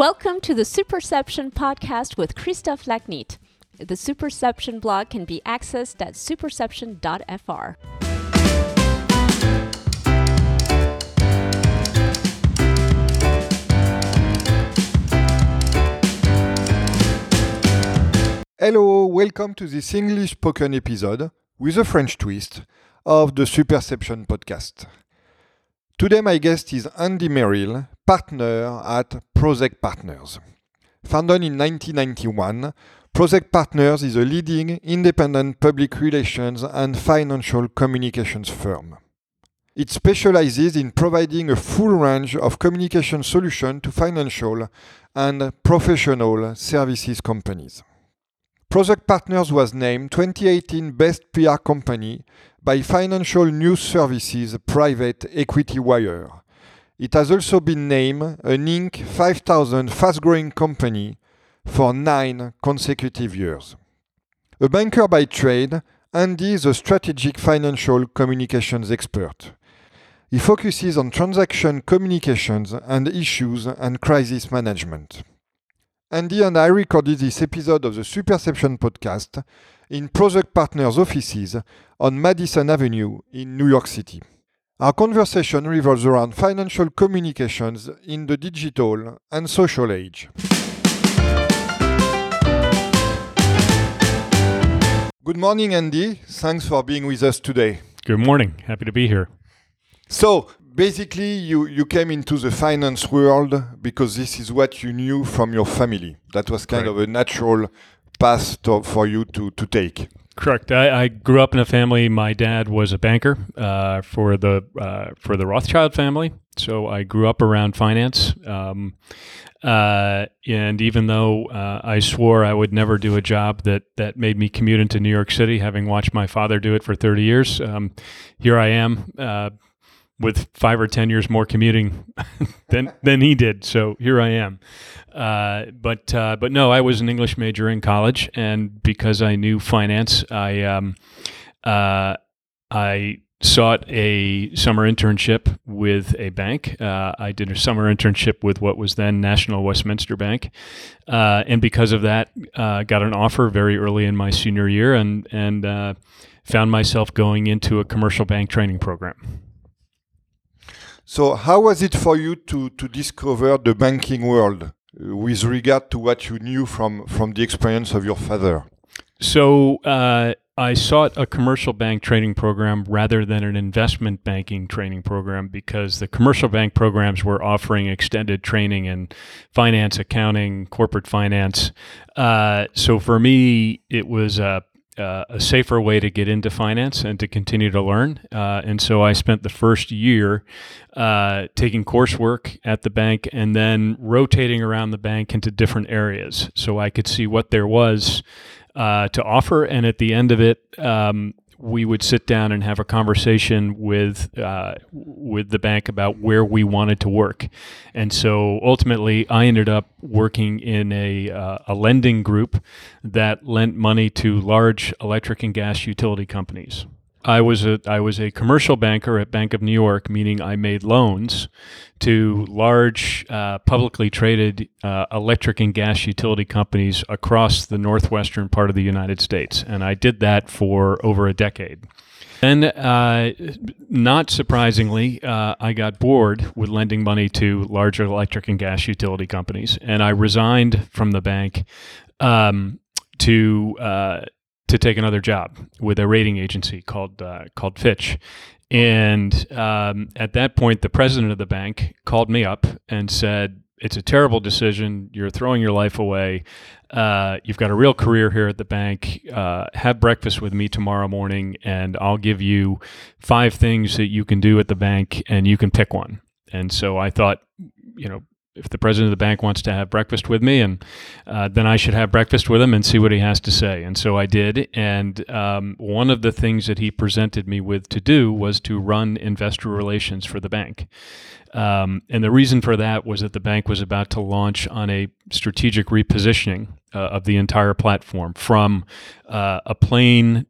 Welcome to the Superception podcast with Christophe Lachnitt. The Superception blog can be accessed at superception.fr. Hello, welcome to this English spoken episode with a French twist of the Superception podcast. Today, my guest is Andy Merrill, partner at Prosek Partners. Founded in 1991, Prosek Partners is a leading independent public relations and financial communications firm. It specializes in providing a full range of communication solutions to financial and professional services companies. Prosek Partners was named 2018 Best PR Company by Financial News Services Private Equity Wire. It has also been named an Inc. 5000 fast growing company for nine consecutive years. A banker by trade, Andy is a strategic financial communications expert. He focuses on transaction communications and issues and crisis management. Andy and I recorded this episode of the Superception podcast in Prosek Partners offices on Madison Avenue in New York City. Our conversation revolves around financial communications in the digital and social age. Good morning, Andy. Thanks for being with us today. Good morning. Happy to be here. So, basically, you, you came into the finance world because this is what you knew from your family. That was kind Correct. of a natural path to, for you to, to take. Correct. I, I grew up in a family. My dad was a banker uh, for the uh, for the Rothschild family, so I grew up around finance. Um, uh, and even though uh, I swore I would never do a job that that made me commute into New York City, having watched my father do it for thirty years, um, here I am. With five or ten years more commuting than than he did, so here I am. Uh, but uh, but no, I was an English major in college, and because I knew finance, I um, uh, I sought a summer internship with a bank. Uh, I did a summer internship with what was then National Westminster Bank, uh, and because of that, uh, got an offer very early in my senior year, and and found myself going into a commercial bank training program. So, how was it for you to, to discover the banking world uh, with regard to what you knew from, from the experience of your father? So uh, I sought a commercial bank training program rather than an investment banking training program because the commercial bank programs were offering extended training in finance, accounting, corporate finance. Uh, so for me, it was a uh, a safer way to get into finance and to continue to learn. Uh, and so I spent the first year uh, taking coursework at the bank and then rotating around the bank into different areas so I could see what there was uh, to offer. And at the end of it, um, we would sit down and have a conversation with uh, with the bank about where we wanted to work, and so ultimately, I ended up working in a uh, a lending group that lent money to large electric and gas utility companies. I was a I was a commercial banker at Bank of New York, meaning I made loans to large uh, publicly traded uh, electric and gas utility companies across the northwestern part of the United States, and I did that for over a decade. Then, uh, not surprisingly, uh, I got bored with lending money to larger electric and gas utility companies, and I resigned from the bank um, to uh, to take another job with a rating agency called uh, called Fitch. And um, at that point, the president of the bank called me up and said, "It's a terrible decision. You're throwing your life away. Uh, you've got a real career here at the bank. Uh, have breakfast with me tomorrow morning, and I'll give you five things that you can do at the bank, and you can pick one." And so I thought, you know, if the president of the bank wants to have breakfast with me, and uh, then I should have breakfast with him and see what he has to say. And so I did. And um, one of the things that he presented me with to do was to run investor relations for the bank. Um, and the reason for that was that the bank was about to launch on a strategic repositioning uh, of the entire platform from uh, a plain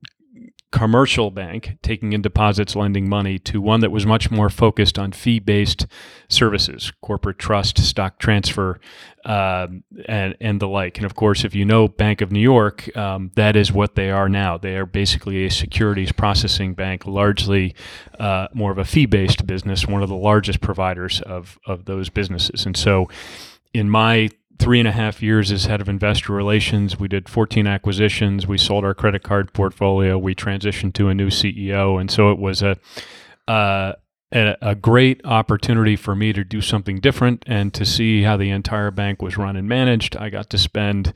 commercial bank taking in deposits, lending money to one that was much more focused on fee based services, corporate trust, stock transfer, um, and, and the like. And of course, if you know Bank of New York, um, that is what they are now. They are basically a securities processing bank, largely uh, more of a fee based business, one of the largest providers of, of those businesses. And so, in my three and a half years as head of investor relations. We did 14 acquisitions. We sold our credit card portfolio. We transitioned to a new CEO, and so it was a uh, a, great opportunity for me to do something different and to see how the entire bank was run and managed. I got to spend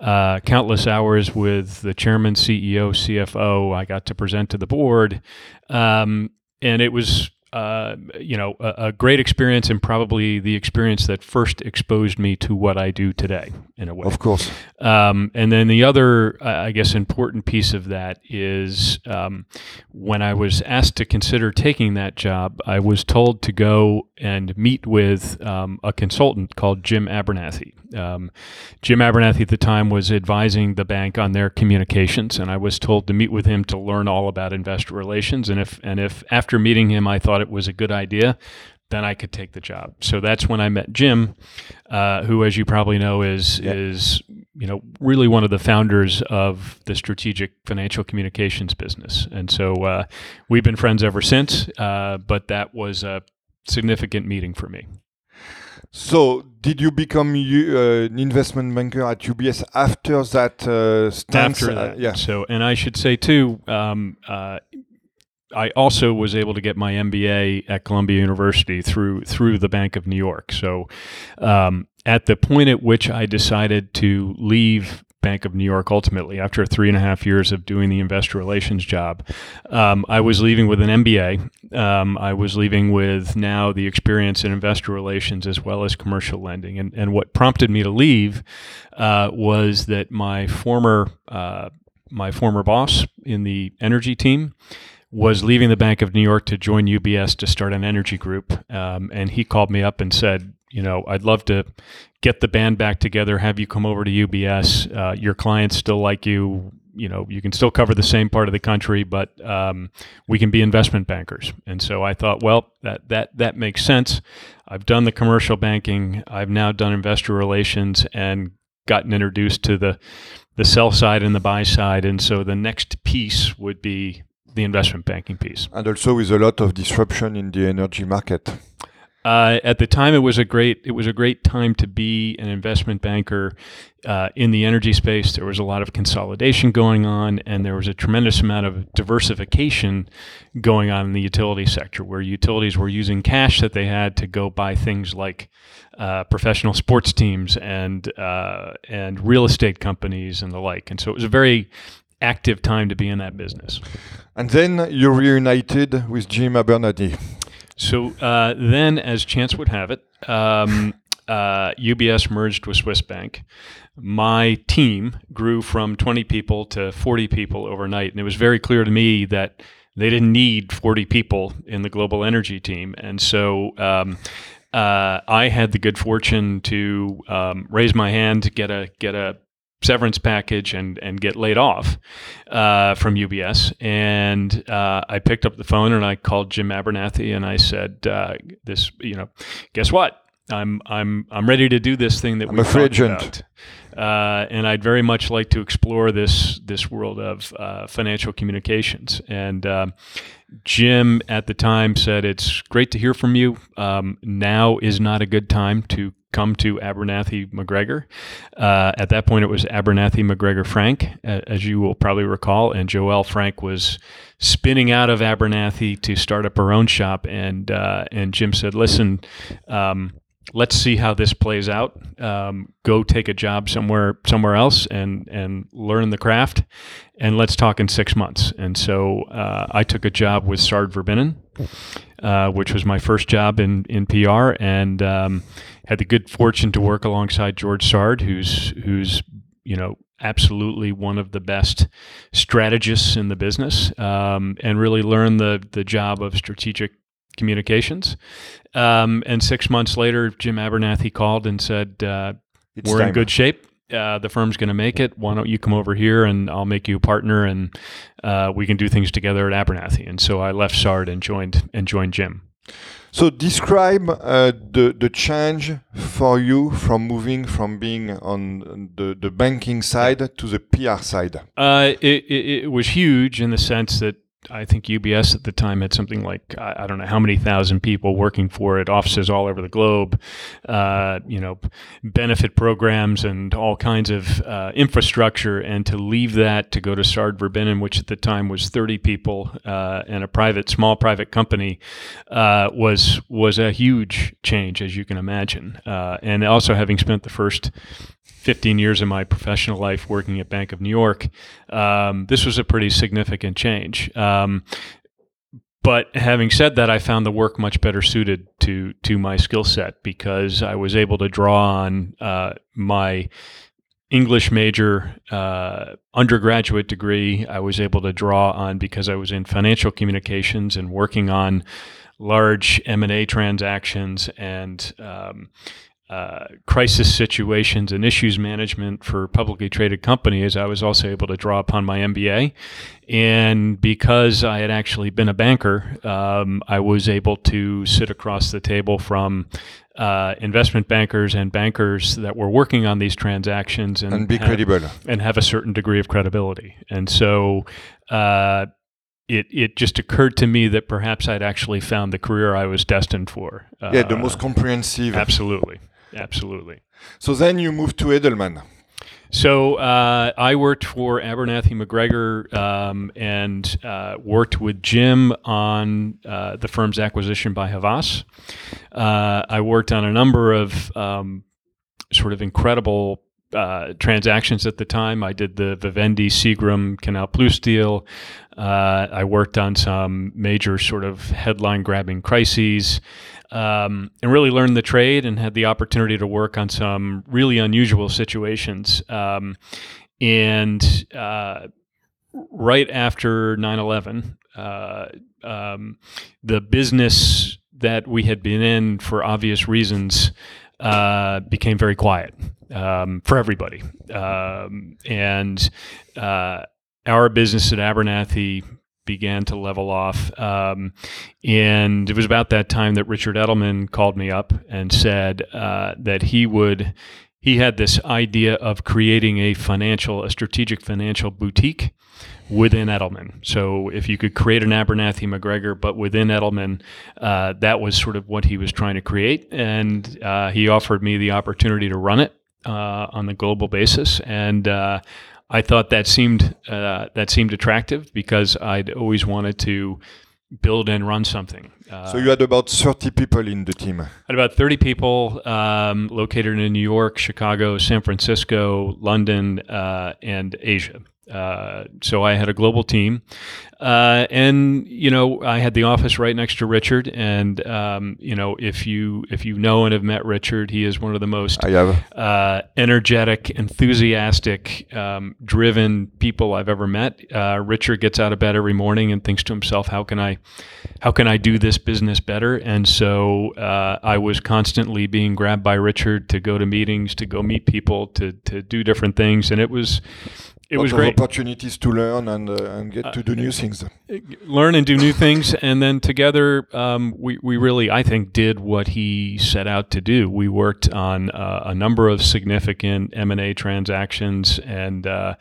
uh, countless hours with the chairman, CEO, CFO. I got to present to the board, um, and it was uh, you know, a, a, great experience and probably the experience that first exposed me to what I do today, in a way. Of course. Um, and then the other, uh, I guess, important piece of that is um, when I was asked to consider taking that job, I was told to go and meet with um, a consultant called Jim Abernathy. Um, Jim Abernathy at the time was advising the bank on their communications, and I was told to meet with him to learn all about investor relations. And if and if after meeting him, I thought it was a good idea, then I could take the job. So that's when I met Jim, uh, who, as you probably know, is yeah. is you know really one of the founders of the strategic financial communications business. And so uh, we've been friends ever since. Uh, but that was a significant meeting for me. So, did you become uh, an investment banker at UBS after that uh, stance? After that, uh, yeah. So, and I should say too, um, uh, I also was able to get my MBA at Columbia University through through the Bank of New York. So, um, at the point at which I decided to leave Bank of New York ultimately after three and a half years of doing the investor relations job. Um, I was leaving with an MBA. Um, I was leaving with now the experience in investor relations as well as commercial lending. And, and what prompted me to leave uh, was that my former uh, my former boss in the energy team was leaving the Bank of New York to join UBS to start an energy group. Um, and he called me up and said, you know, I'd love to get the band back together, have you come over to UBS. Uh, your clients still like you. You know, you can still cover the same part of the country, but um, we can be investment bankers. And so I thought, well, that that that makes sense. I've done the commercial banking. I've now done investor relations and gotten introduced to the the sell side and the buy side. And so the next piece would be the investment banking piece. And also with a lot of disruption in the energy market. Uh, at the time, it was a great it was a great time to be an investment banker uh, in the energy space. There was a lot of consolidation going on, and there was a tremendous amount of diversification going on in the utility sector, where utilities were using cash that they had to go buy things like uh, professional sports teams and uh, and real estate companies and the like. And so it was a very active time to be in that business. And then you reunited with Jim Abernathy. So uh, then, as chance would have it, um, uh, UBS merged with Swiss Bank. My team grew from 20 people to 40 people overnight, and it was very clear to me that they didn't need 40 people in the global energy team, and so. Um, uh, I had the good fortune to um, raise my hand, to get a get a severance package and and get laid off uh, from UBS. And uh, I picked up the phone and I called Jim Abernathy and I said, uh, "This, you know, guess what? I'm I'm I'm ready to do this thing that we talked about." Uh, and I'd very much like to explore this this world of uh, financial communications. And uh, Jim at the time said, "It's great to hear from you. Um, now is not a good time to come to Abernathy MacGregor. Uh, at that point, it was Abernathy MacGregor Frank, as you will probably recall, and Joele Frank was spinning out of Abernathy to start up her own shop. And uh, and Jim said, "Listen." Um, let's see how this plays out. Um, go take a job somewhere somewhere else and and learn the craft, and let's talk in six months. And so uh, I took a job with Sard Verbinnen, uh, which was my first job in in PR, and um, had the good fortune to work alongside George Sard, who's who's you know absolutely one of the best strategists in the business, um, and really learn the the job of strategic communications. Um, and six months later, Jim Abernathy called and said, uh, "We're in good shape. uh, the firm's going to make it. Why don't you come over here and I'll make you a partner and uh, we can do things together at Abernathy. And so I left Sard and joined and joined Jim. So describe uh, the the change for you from moving from being on the, the banking side to the PR side. Uh, it, it, it was huge in the sense that I think UBS at the time had something like I, don't know how many thousand people working for it, offices all over the globe, uh, you know, benefit programs and all kinds of uh, infrastructure. And to leave that to go to Sard Verbinnen, which at the time was 30 people uh, and a private, small private company, uh, was was a huge change, as you can imagine. Uh, and also having spent the first 15 years of my professional life working at Bank of New York, um, this was a pretty significant change. Um, but having said that, I found the work much better suited to to my skill set because I was able to draw on uh, my English major, uh, undergraduate degree. I was able to draw on because I was in financial communications and working on large M and A transactions and um, uh, crisis situations and issues management for publicly traded companies, I was also able to draw upon my MBA. And because I had actually been a banker, um, I was able to sit across the table from uh, investment bankers and bankers that were working on these transactions and, and be have, credible and have a certain degree of credibility. And so, uh, it it just occurred to me that perhaps I'd actually found the career I was destined for. yeah, the most comprehensive. Absolutely. Absolutely. So then you moved to Edelman. So uh, I worked for Abernathy MacGregor um, and uh, worked with Jim on uh, the firm's acquisition by Havas. Uh, I worked on a number of um, sort of incredible uh, transactions at the time. I did the Vivendi Seagram Canal Plus deal. Uh, I worked on some major sort of headline grabbing crises um, and really learned the trade and had the opportunity to work on some really unusual situations. Um, and uh, right after 9 11, uh, um, the business that we had been in for obvious reasons uh, became very quiet um, for everybody. Um, and uh, our business at Abernathy began to level off. Um, and it was about that time that Richard Edelman called me up and said uh, that he would. He had this idea of creating a financial, a strategic financial boutique within Edelman. So if you could create an Abernathy MacGregor, but within Edelman, uh, that was sort of what he was trying to create. And uh, he offered me the opportunity to run it uh, on the global basis. And uh, I thought that seemed uh, that seemed attractive because I'd always wanted to build and run something. Uh, so you had about 30 people in the team. I had about 30 people um, located in New York, Chicago, San Francisco, London, uh, and Asia. Uh, so I had a global team, uh, and you know I had the office right next to Richard. And um, you know if you if you know and have met Richard, he is one of the most uh, energetic, enthusiastic, um, driven people I've ever met. Uh, Richard gets out of bed every morning and thinks to himself, "How can I, how can I do this business better?" And so uh, I was constantly being grabbed by Richard to go to meetings, to go meet people, to to do different things, and it was it was great. opportunities to learn and, uh, and get uh, to do new things. Learn and do new things, and then together, um, we we really, I think, did what he set out to do. We worked on uh, a number of significant M and A transactions, and uh,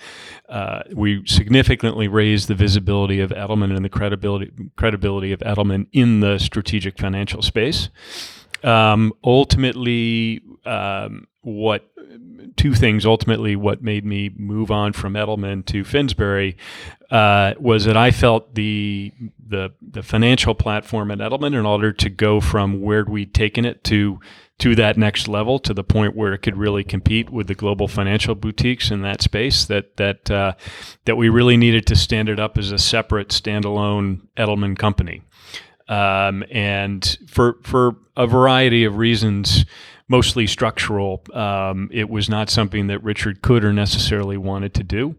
uh, we significantly raised the visibility of Edelman and the credibility credibility of Edelman in the strategic financial space. Um, ultimately, um, what two things ultimately what made me move on from Edelman to Finsbury uh, was that I felt the the the financial platform at Edelman in order to go from where we'd taken it to to that next level to the point where it could really compete with the global financial boutiques in that space that that uh, that we really needed to stand it up as a separate standalone Edelman company. Um, and for for a variety of reasons mostly structural. Um, it was not something that Richard could or necessarily wanted to do.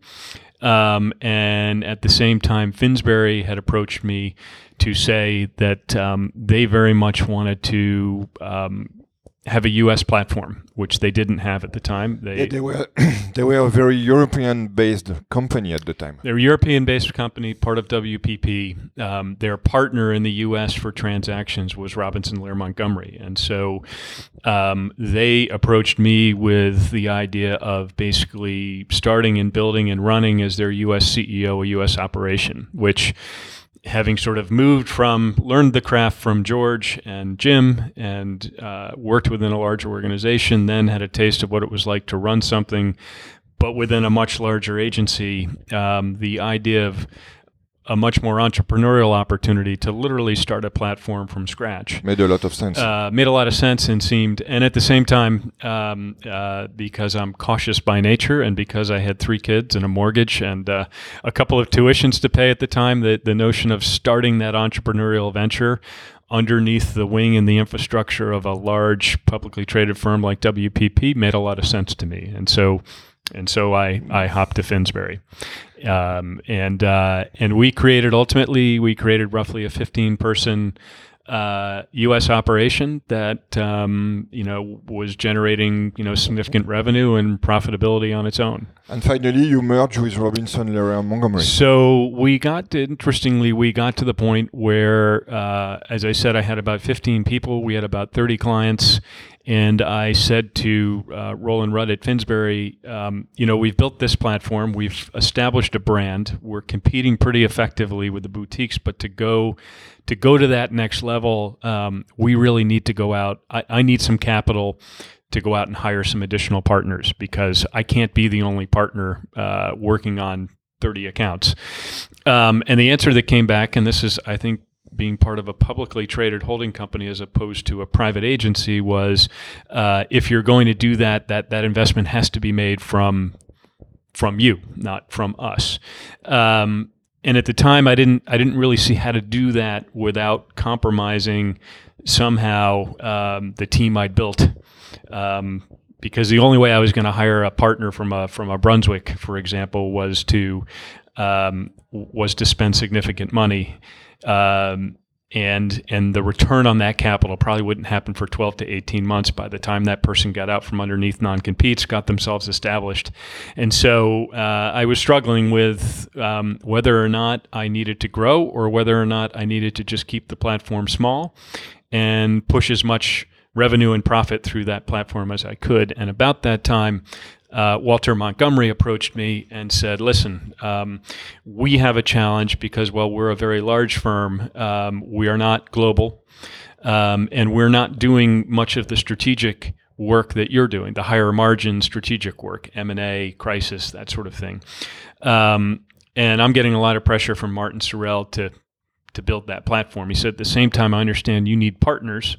Um, and at the same time, Finsbury had approached me to say that um, they very much wanted to um, have a U.S. platform, which they didn't have at the time. They, Yeah, they were they were a very European-based company at the time. They're a European-based company, part of WPP. Um, their partner in the U.S. for transactions was Robinson Lerer Montgomery, and so um, they approached me with the idea of basically starting and building and running as their U.S. CEO a U.S. operation, which having sort of moved from learned the craft from George and Jim and uh, worked within a larger organization, then had a taste of what it was like to run something, but within a much larger agency. Um, the idea of a much more entrepreneurial opportunity to literally start a platform from scratch Made a lot of sense. uh, made a lot of sense and seemed, and at the same time, um, uh, because I'm cautious by nature and because I had three kids and a mortgage and uh, a couple of tuitions to pay at the time, the, the notion of starting that entrepreneurial venture underneath the wing and the infrastructure of a large publicly traded firm like WPP made a lot of sense to me. And so, and so I, I hopped to Finsbury. Um, and uh, and we created ultimately we created roughly a 15 person uh, U.S. operation that um, you know was generating you know significant revenue and profitability on its own. and finally, you merged with Robinson Lerer Montgomery. So we got to, interestingly, we got to the point where, uh, as I said, I had about 15 people. We had about 30 clients. And I said to uh, Roland Rudd at Finsbury, um, you know, we've built this platform, we've established a brand, we're competing pretty effectively with the boutiques, but to go to go to that next level, um, we really need to go out. I, I need some capital to go out and hire some additional partners because I can't be the only partner uh, working on 30 accounts. Um, and the answer that came back, and this is, I think, being part of a publicly traded holding company as opposed to a private agency, was uh, if you're going to do that, that that investment has to be made from from you, not from us. Um, and at the time, I didn't I didn't really see how to do that without compromising somehow um, the team I'd built. Um, because the only way I was going to hire a partner from a from a Brunswick, for example, was to um, was to spend significant money, um, and and the return on that capital probably wouldn't happen for 12 to 18 months by the time that person got out from underneath non-competes, got themselves established, and so uh, I was struggling with um, whether or not I needed to grow or whether or not I needed to just keep the platform small and push as much revenue and profit through that platform as I could. And about that time, uh, Walter Montgomery approached me and said, "Listen, um, we have a challenge because while we're a very large firm, um, we are not global, um, and we're not doing much of the strategic." work that you're doing the higher margin strategic work m&a crisis that sort of thing um, and i'm getting a lot of pressure from martin sorrell to to build that platform he said at the same time i understand you need partners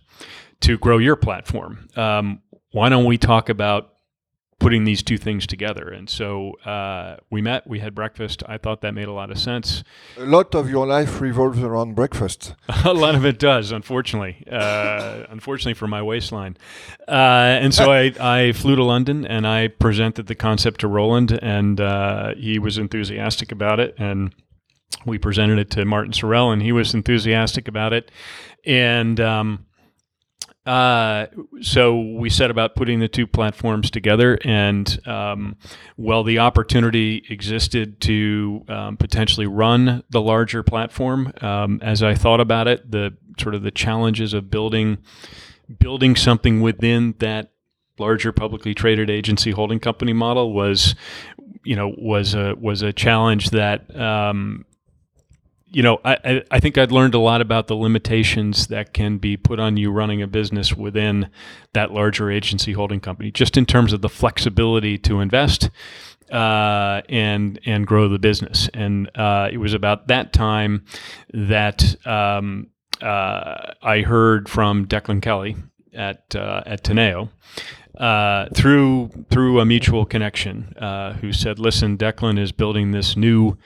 to grow your platform. Um, why don't we talk about putting these two things together? And so uh, we met, we had breakfast. I thought that made a lot of sense. A lot of your life revolves around breakfast. a lot of it does, unfortunately. Uh, unfortunately for my waistline. Uh, and so I, I flew to London and I presented the concept to Roland, and uh, he was enthusiastic about it. And we presented it to Martin Sorrell, and he was enthusiastic about it. And um, uh, so we set about putting the two platforms together, and um, well, the opportunity existed to um, potentially run the larger platform. Um, as I thought about it, the sort of the challenges of building building something within that larger publicly traded agency holding company model was, you know, was a was a challenge that um, you know, I, I think I'd learned a lot about the limitations that can be put on you running a business within that larger agency holding company, just in terms of the flexibility to invest uh, and and grow the business. And uh, it was about that time that um, uh, I heard from Declan Kelly at uh, at Teneo. Uh, through through a mutual connection, uh, who said, "Listen, Declan is building this new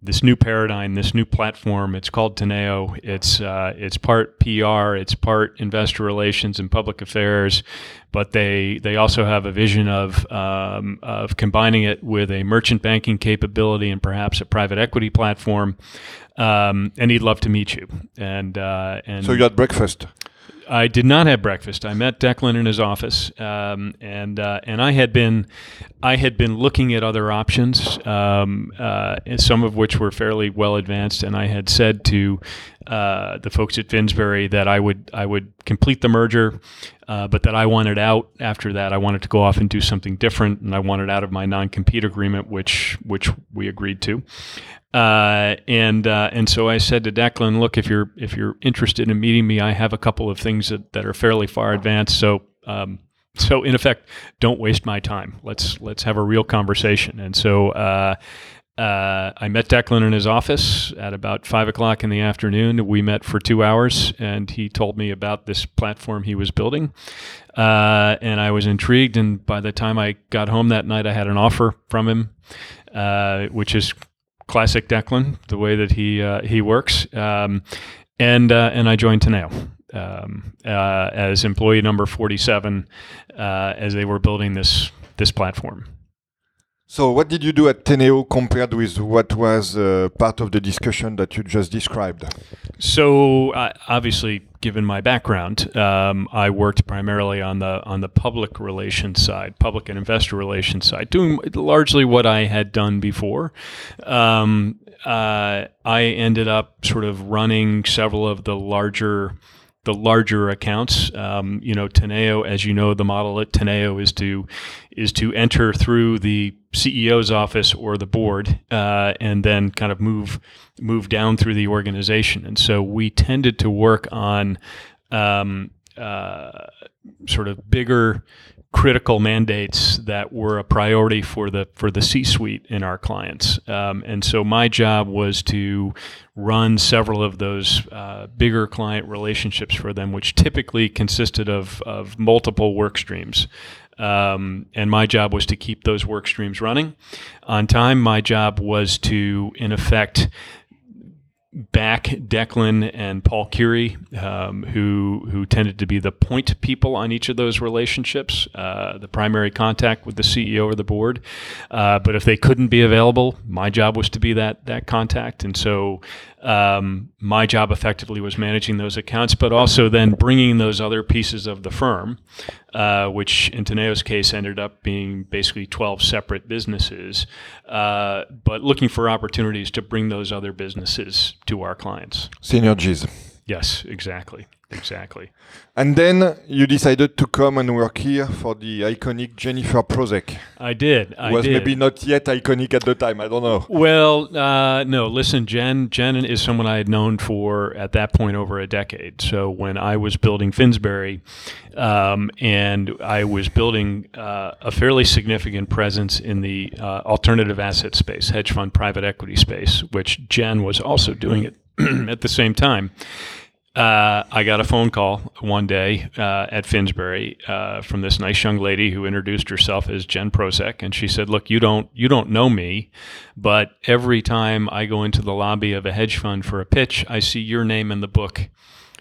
this new paradigm, this new platform. It's called Teneo. It's uh, it's part PR, it's part investor relations and public affairs, but they they also have a vision of um, of combining it with a merchant banking capability and perhaps a private equity platform. Um, and he'd love to meet you. And uh, and So you had breakfast. I did not have breakfast. I met Declan in his office, um, and uh, and I had been I had been looking at other options, um, uh, some of which were fairly well advanced, and I had said to uh, the folks at Finsbury that I would I would complete the merger, uh, but that I wanted out after that. I wanted to go off and do something different, and I wanted out of my non compete agreement, which which we agreed to. Uh, and uh, and so I said to Declan, look, if you're if you're interested in meeting me, I have a couple of things that, that are fairly far advanced. So um, so in effect, don't waste my time. Let's let's have a real conversation. And so uh, uh, I met Declan in his office at about five o'clock in the afternoon. We met for two hours, and he told me about this platform he was building. Uh, and I was intrigued. And by the time I got home that night, I had an offer from him, uh, which is classic Declan, the way that he uh, he works. Um, and uh, and I joined Teneo um, uh, as employee number forty seven uh, as they were building this this platform. So, what did you do at Teneo compared with what was uh, part of the discussion that you just described? So, uh, obviously, given my background, um, I worked primarily on the on the public relations side, public and investor relations side, doing largely what I had done before. Um, uh, I ended up sort of running several of the larger the larger accounts. Um, you know, Teneo, as you know, the model at Teneo is to is to enter through the CEO's office or the board, uh, and then kind of move move down through the organization. And so we tended to work on um, uh, sort of bigger critical mandates that were a priority for the for the C-suite in our clients. Um, and so my job was to run several of those uh, bigger client relationships for them, which typically consisted of of multiple work streams. Um, and my job was to keep those work streams running on time. My job was to, in effect, back Declan and Paul Keary, um, who who tended to be the point people on each of those relationships, uh, the primary contact with the CEO or the board. Uh, but if they couldn't be available, my job was to be that that contact, and so um, my job effectively was managing those accounts, but also then bringing those other pieces of the firm, uh, which in Teneo's case ended up being basically 12 separate businesses, uh, but looking for opportunities to bring those other businesses to our clients. Synergies. Yes, exactly. Exactly. And then you decided to come and work here for the iconic Jennifer Prosek. I did. I was did. maybe not yet iconic at the time. I don't know. Well, uh, no. Listen, Jen. Jen is someone I had known for at that point over a decade. So when I was building Finsbury, um, and I was building uh, a fairly significant presence in the uh, alternative asset space, hedge fund, private equity space, which Jen was also doing it at the same time. Uh, I got a phone call one day uh, at Finsbury uh, from this nice young lady who introduced herself as Jen Prosek, and she said, "Look, you don't you don't know me, but every time I go into the lobby of a hedge fund for a pitch, I see your name in the book."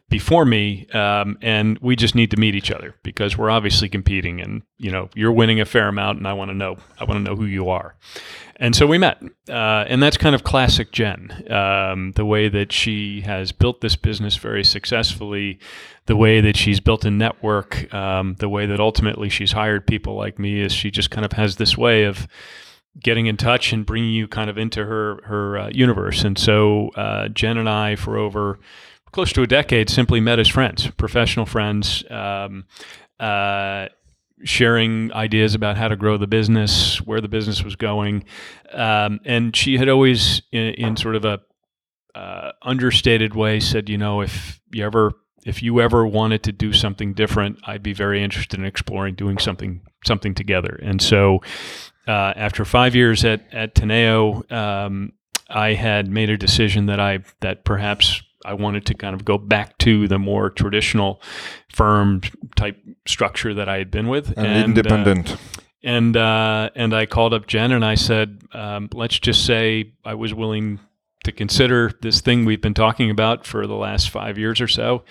Before me, um, and we just need to meet each other because we're obviously competing, and you know you're winning a fair amount, and I want to know I want to know who you are, and so we met, uh, and that's kind of classic Jen, um, the way that she has built this business very successfully, the way that she's built a network, um, the way that ultimately she's hired people like me is she just kind of has this way of getting in touch and bringing you kind of into her her uh, universe, and so uh, Jen and I for over close to a decade, simply met as friends, professional friends, um, uh, sharing ideas about how to grow the business, where the business was going. Um, and she had always, in, in sort of a uh, understated way, said, you know, if you ever if you ever wanted to do something different, I'd be very interested in exploring doing something something together. And so, uh, after five years at at Teneo, um, I had made a decision that I that perhaps I wanted to kind of go back to the more traditional firm type structure that I had been with. And, and independent. Uh, and uh, and I called up Jen and I said, um, let's just say I was willing to consider this thing we've been talking about for the last five years or so.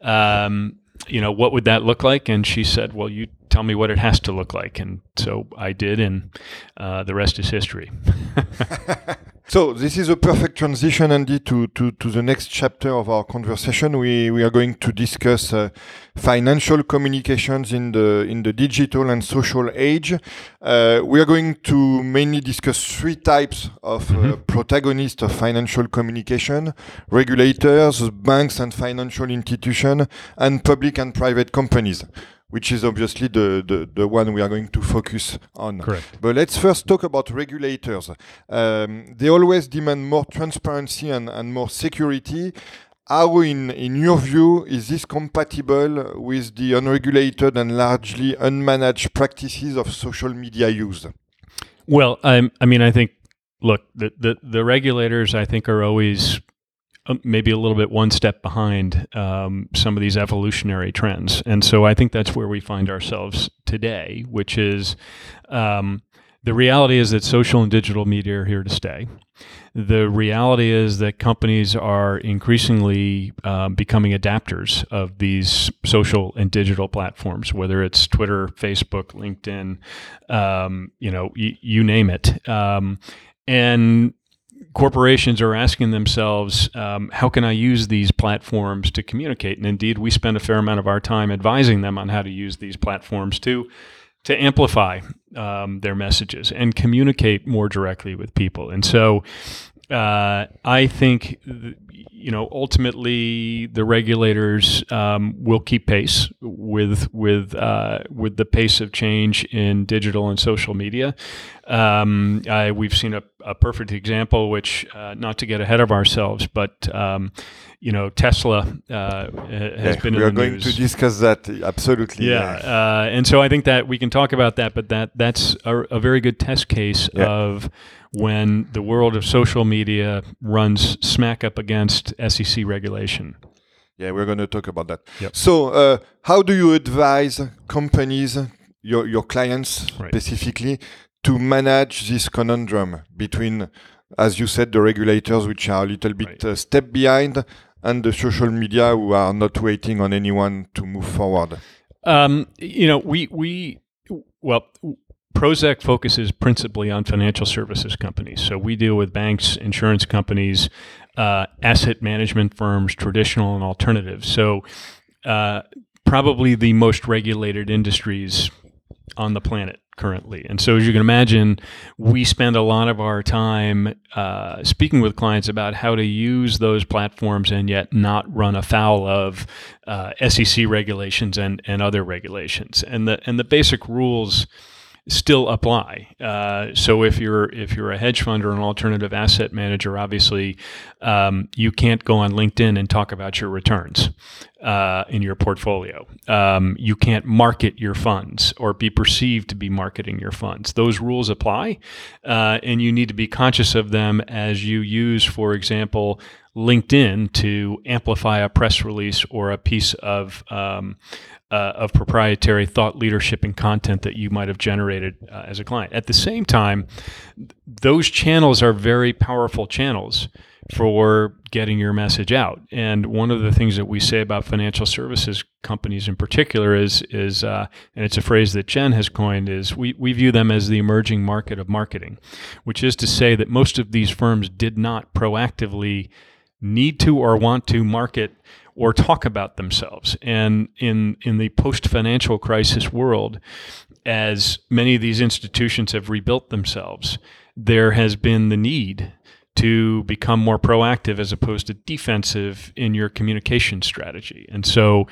Um, you know, what would that look like? And she said, well, you tell me what it has to look like. And so I did, and uh, the rest is history. So this is a perfect transition, Andy, to, to, to the next chapter of our conversation. We, we are going to discuss uh, financial communications in the in the digital and social age. Uh, we are going to mainly discuss three types of uh, Mhm. protagonists of financial communication: regulators, banks and financial institutions, and public and private companies. Which is obviously the, the, the one we are going to focus on. Correct. But let's first talk about regulators. Um, they always demand more transparency and, and more security. How, in, in your view, is this compatible with the unregulated and largely unmanaged practices of social media use? Well, I'm, I mean, I think, look, the, the, the regulators, I think, are always maybe a little bit one step behind um, some of these evolutionary trends. And so I think that's where we find ourselves today, which is um, the reality is that social and digital media are here to stay. The reality is that companies are increasingly um, becoming adapters of these social and digital platforms, whether it's Twitter, Facebook, LinkedIn, um, you know, y- you name it. Um, and corporations are asking themselves, um, how can I use these platforms to communicate? And indeed, we spend a fair amount of our time advising them on how to use these platforms to to amplify um, their messages and communicate more directly with people. And so, uh, I think you know ultimately the regulators um, will keep pace with with uh, with the pace of change in digital and social media. Um, I, we've seen a, a perfect example, which uh, not to get ahead of ourselves, but um, you know Tesla uh, ha- has Yeah, been We are going news. to discuss that absolutely. Yeah, uh, and so I think that we can talk about that, but that that's a, a very good test case Yeah. of when the world of social media runs smack up against SEC regulation. Yeah, we're going to talk about that. Yep. So, uh, how do you advise companies, your your clients Right. specifically, to manage this conundrum between, as you said, the regulators, which are a little bit Right. uh, step behind, and the social media, who are not waiting on anyone to move forward? Um, you know, we we well. Prosek focuses principally on financial services companies. So we deal with banks, insurance companies, uh, asset management firms, traditional and alternative. So uh, probably the most regulated industries on the planet currently. And so, as you can imagine, we spend a lot of our time uh, speaking with clients about how to use those platforms and yet not run afoul of uh, SEC regulations and, and other regulations. And the and the basic rules still apply. Uh, so if you're if you're a hedge fund or an alternative asset manager, obviously um, you can't go on LinkedIn and talk about your returns uh, in your portfolio. Um, you can't market your funds or be perceived to be marketing your funds. Those rules apply, uh, and you need to be conscious of them as you use, for example. LinkedIn to amplify a press release or a piece of um, uh, of proprietary thought leadership and content that you might have generated uh, as a client. At the same time, th- those channels are very powerful channels for getting your message out. And one of the things that we say about financial services companies in particular is is uh, and it's a phrase that Jen has coined is we, we view them as the emerging market of marketing, which is to say that most of these firms did not proactively need to or want to market or talk about themselves. And in in the post financial crisis world, as many of these institutions have rebuilt themselves, there has been the need to become more proactive as opposed to defensive in your communication strategy. And so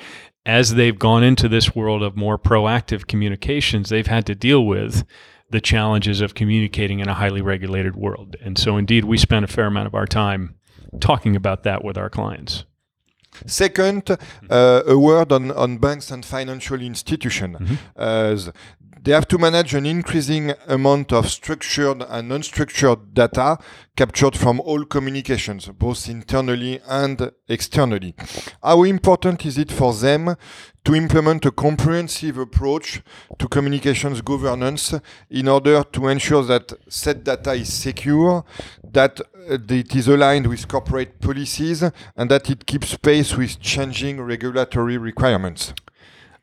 as they've gone into this world of more proactive communications, they've had to deal with the challenges of communicating in a highly regulated world. And so indeed we spend a fair amount of our time talking about that with our clients. Second, uh, a word on, on banks and financial institutions. Mhm. Uh, they have to manage an increasing amount of structured and unstructured data captured from all communications, both internally and externally. How important is it for them to implement a comprehensive approach to communications governance in order to ensure that said data is secure, that it is aligned with corporate policies, and that it keeps pace with changing regulatory requirements?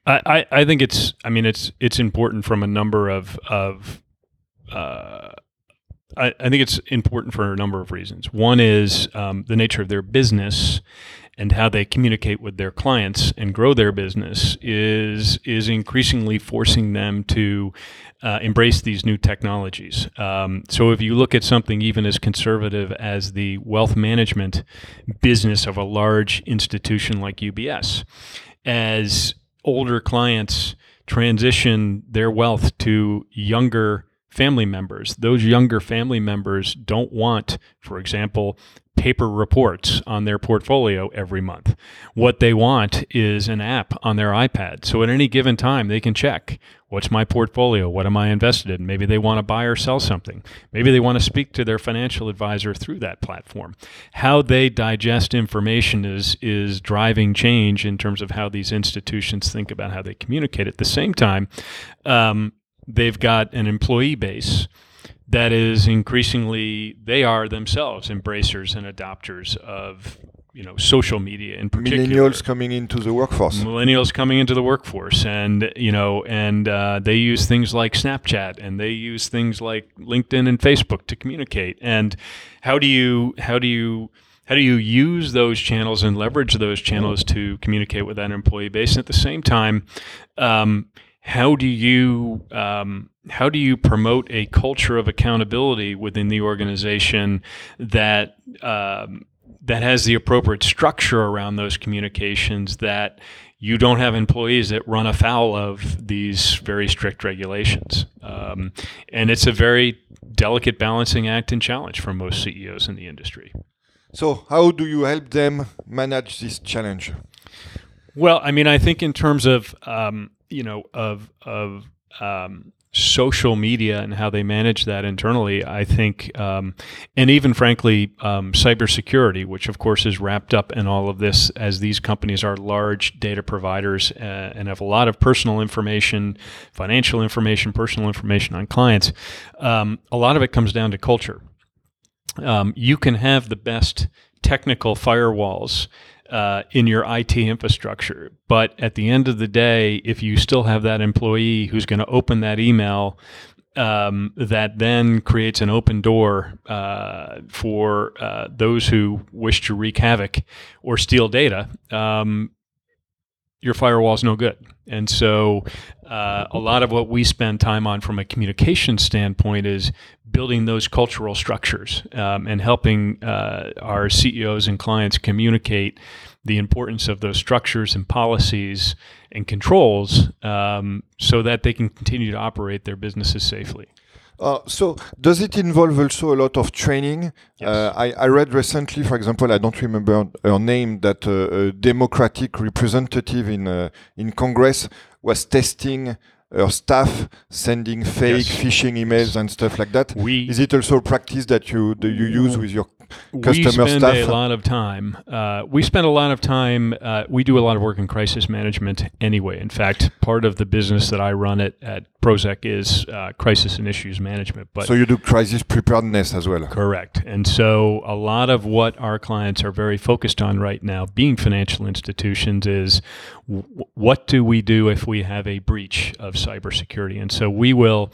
I, I, I think it's I mean it's it's important from a number of of uh, I, I, think it's important for a number of reasons. One is um, the nature of their business and how they communicate with their clients and grow their business is is increasingly forcing them to uh, embrace these new technologies. Um, so if you look at something even as conservative as the wealth management business of a large institution like UBS, as older clients transition their wealth to younger family members. Those younger family members don't want, for example, paper reports on their portfolio every month. What they want is an app on their iPad. So at any given time, they can check what's my portfolio? What am I invested in? Maybe they want to buy or sell something. Maybe they want to speak to their financial advisor through that platform. How they digest information is, is driving change in terms of how these institutions think about how they communicate. At the same time, um, they've got an employee base that is increasingly they are themselves embracers and adopters of you know social media in particular. Millennials coming into the workforce. Millennials coming into the workforce and you know and uh, they use things like snapchat and they use things like linkedin and facebook to communicate. And how do you how do you how do you use those channels and leverage those channels to communicate with that employee base? And at the same time um, how do you um, how do you promote a culture of accountability within the organization that um, that has the appropriate structure around those communications that you don't have employees that run afoul of these very strict regulations? Um, and it's a very delicate balancing act and challenge for most CEOs in the industry. So how do you help them manage this challenge? Well I mean I think in terms of um, you know of of um, social media and how they manage that internally, I think, um, and even frankly, um, cybersecurity, which of course is wrapped up in all of this, as these companies are large data providers uh, and have a lot of personal information, financial information, personal information on clients. Um, a lot of it comes down to culture. Um, you can have the best technical firewalls uh, in your IT infrastructure. But at the end of the day, if you still have that employee who's going to open that email, um, that then creates an open door uh, for uh, those who wish to wreak havoc or steal data. Um, your firewall is no good. And so, uh, a lot of what we spend time on from a communication standpoint is building those cultural structures um, and helping uh, our CEOs and clients communicate the importance of those structures and policies and controls um, so that they can continue to operate their businesses safely. Uh, so, does it involve also a lot of training? Yes. Uh, I, I, read recently, for example, I don't remember her name, that uh, a Democratic representative in uh, in Congress was testing her staff sending fake yes. phishing emails and stuff like that. We, Is it also a practice that you that you use with your we spend staff? a lot of time. Uh, we spend a lot of time. Uh, we do a lot of work in crisis management anyway. In fact, part of the business that I run at, at Prosek is uh, crisis and issues management. But so you do crisis preparedness as well. Correct. And so a lot of what our clients are very focused on right now, being financial institutions, is w- what do we do if we have a breach of cybersecurity? And so we will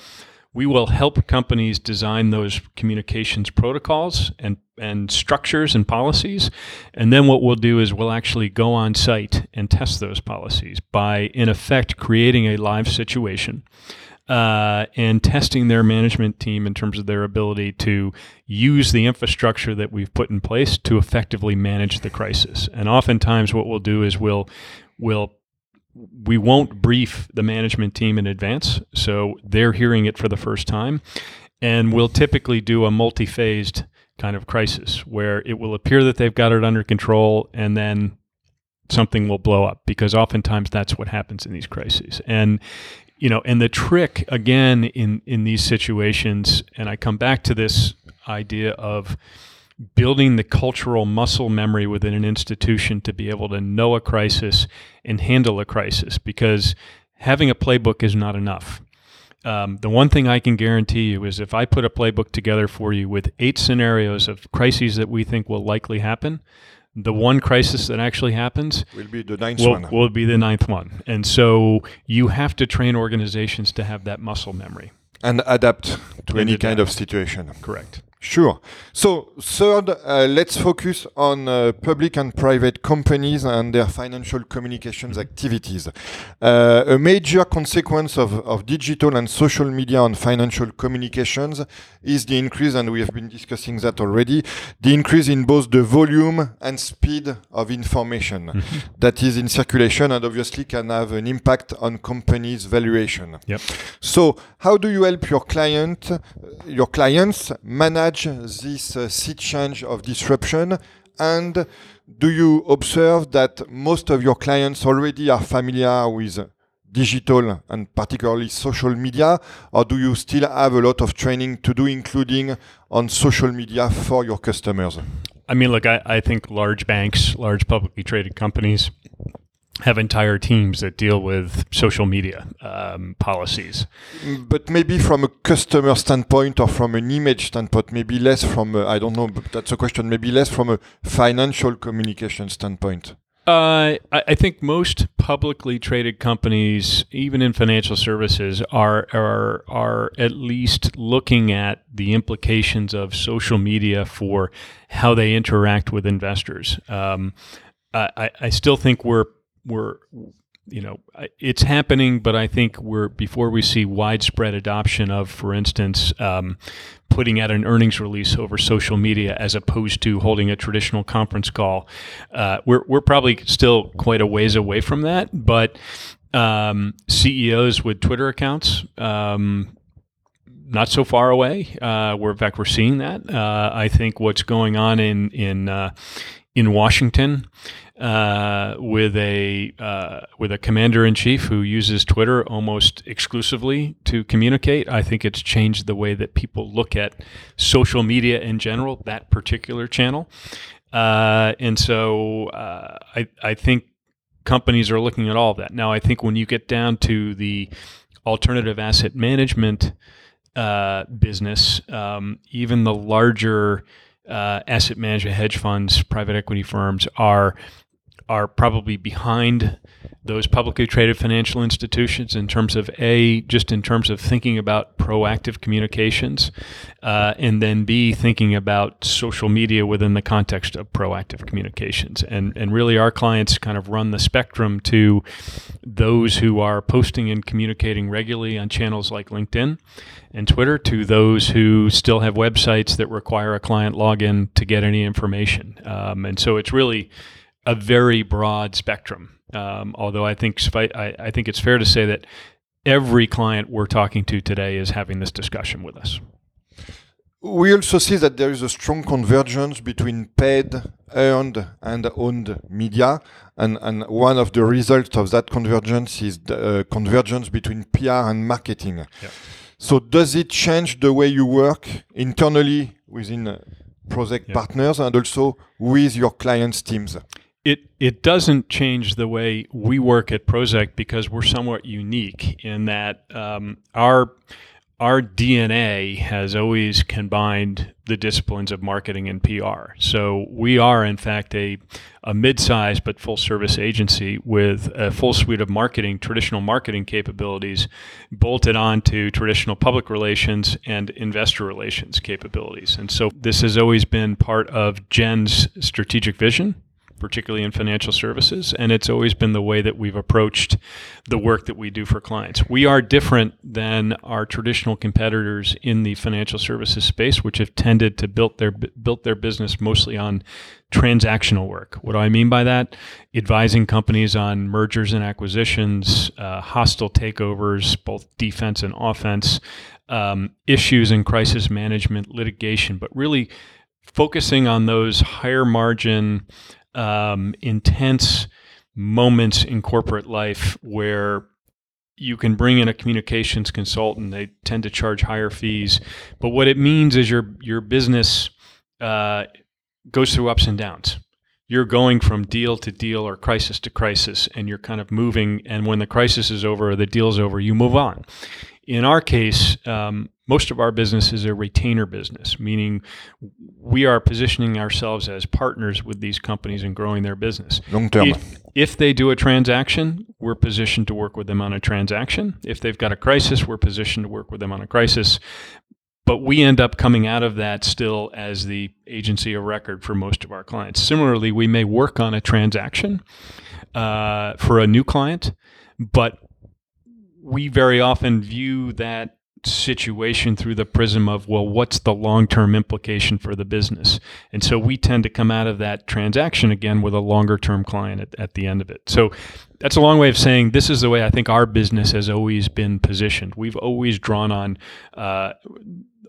we will help companies design those communications protocols and, and structures and policies. And then what we'll do is we'll actually go on site and test those policies by, in effect, creating a live situation. Uh, and testing their management team in terms of their ability to use the infrastructure that we've put in place to effectively manage the crisis. And oftentimes, what we'll do is we'll we'll we won't brief the management team in advance, so they're hearing it for the first time. And we'll typically do a multi phased kind of crisis where it will appear that they've got it under control and then something will blow up because oftentimes that's what happens in these crises. And you know, and the trick again in in these situations, and I come back to this idea of building the cultural muscle memory within an institution to be able to know a crisis and handle a crisis because having a playbook is not enough. Um, the one thing I can guarantee you is if I put a playbook together for you with eight scenarios of crises that we think will likely happen, the one crisis that actually happens will be the ninth will, one. Will be the ninth one. And so you have to train organizations to have that muscle memory. and adapt to And any kind of situation. Correct. Sure. So, third, uh, let's focus on uh, public and private companies and their financial communications activities. Uh, a major consequence of, of digital and social media on financial communications is the increase, and we have been discussing that already, the increase in both the volume and speed of information that is in circulation and obviously can have an impact on companies' valuation. Yep. So, how do you help your client, your clients manage this uh, sea change of disruption? And do you observe that most of your clients already are familiar with digital and particularly social media, or do you still have a lot of training to do, including on social media for your customers? I mean, look, I, I think large banks, large publicly traded companies have entire teams that deal with social media um, policies. But maybe from a customer standpoint or from an image standpoint, maybe less from, I I don't know, but that's a question, maybe less from a financial communication standpoint. Uh, I, I think most publicly traded companies, even in financial services, are are are at least looking at the implications of social media for how they interact with investors. Um, I, I- I still think we're we're you know it's happening, but I think we're before we see widespread adoption of, for instance. Um, putting out an earnings release over social media as opposed to holding a traditional conference call. Uh, we're, we're probably still quite a ways away from that, but um, CEOs with Twitter accounts, um, not so far away. Uh, we're, in fact, we're seeing that. Uh, I think what's going on in in uh, in Washington uh, with a uh, with a commander in chief who uses Twitter almost exclusively to communicate. I think it's changed the way that people look at social media in general. That particular channel, uh, and so uh, I I think companies are looking at all of that now. I think when you get down to the alternative asset management uh, business, um, even the larger uh, asset management hedge funds, private equity firms are are probably behind those publicly traded financial institutions in terms of a just in terms of thinking about proactive communications, uh, and then b thinking about social media within the context of proactive communications. And and really, our clients kind of run the spectrum to those who are posting and communicating regularly on channels like LinkedIn and Twitter to those who still have websites that require a client login to get any information. Um, and so it's really a very broad spectrum. Um, although I think I, I think it's fair to say that every client we're talking to today is having this discussion with us. We also see that there is a strong convergence between paid, earned, and owned media. And, and one of the results of that convergence is the uh, convergence between PR and marketing. Yep. So, does it change the way you work internally within uh, Prosek Yep. partners and also with your clients' teams? It it doesn't change the way we work at Prosek because we're somewhat unique in that um, our our DNA has always combined the disciplines of marketing and PR. So we are, in fact, a, a mid-sized but full-service agency with a full suite of marketing, traditional marketing capabilities, bolted onto traditional public relations and investor relations capabilities. And so this has always been part of Jen's strategic vision particularly in financial services, and it's always been the way that we've approached the work that we do for clients. We are different than our traditional competitors in the financial services space, which have tended to build their built their business mostly on transactional work. What do I mean by that? Advising companies on mergers and acquisitions, uh, hostile takeovers, both defense and offense, um, issues in crisis management, litigation, but really focusing on those higher margin um, intense moments in corporate life where you can bring in a communications consultant. They tend to charge higher fees, but what it means is your your business uh, goes through ups and downs. You're going from deal to deal or crisis to crisis, and you're kind of moving. And when the crisis is over or the deal's over, you move on. In our case, um, most of our business is a retainer business, meaning we are positioning ourselves as partners with these companies and growing their business. Long term. If, if they do a transaction, we're positioned to work with them on a transaction. If they've got a crisis, we're positioned to work with them on a crisis. But we end up coming out of that still as the agency of record for most of our clients. Similarly, we may work on a transaction uh, for a new client, but we very often view that situation through the prism of well what's the long-term implication for the business? And so we tend to come out of that transaction again with a longer term client at, at the end of it. So that's a long way of saying this is the way i think our business has always been positioned. We've always drawn on uh,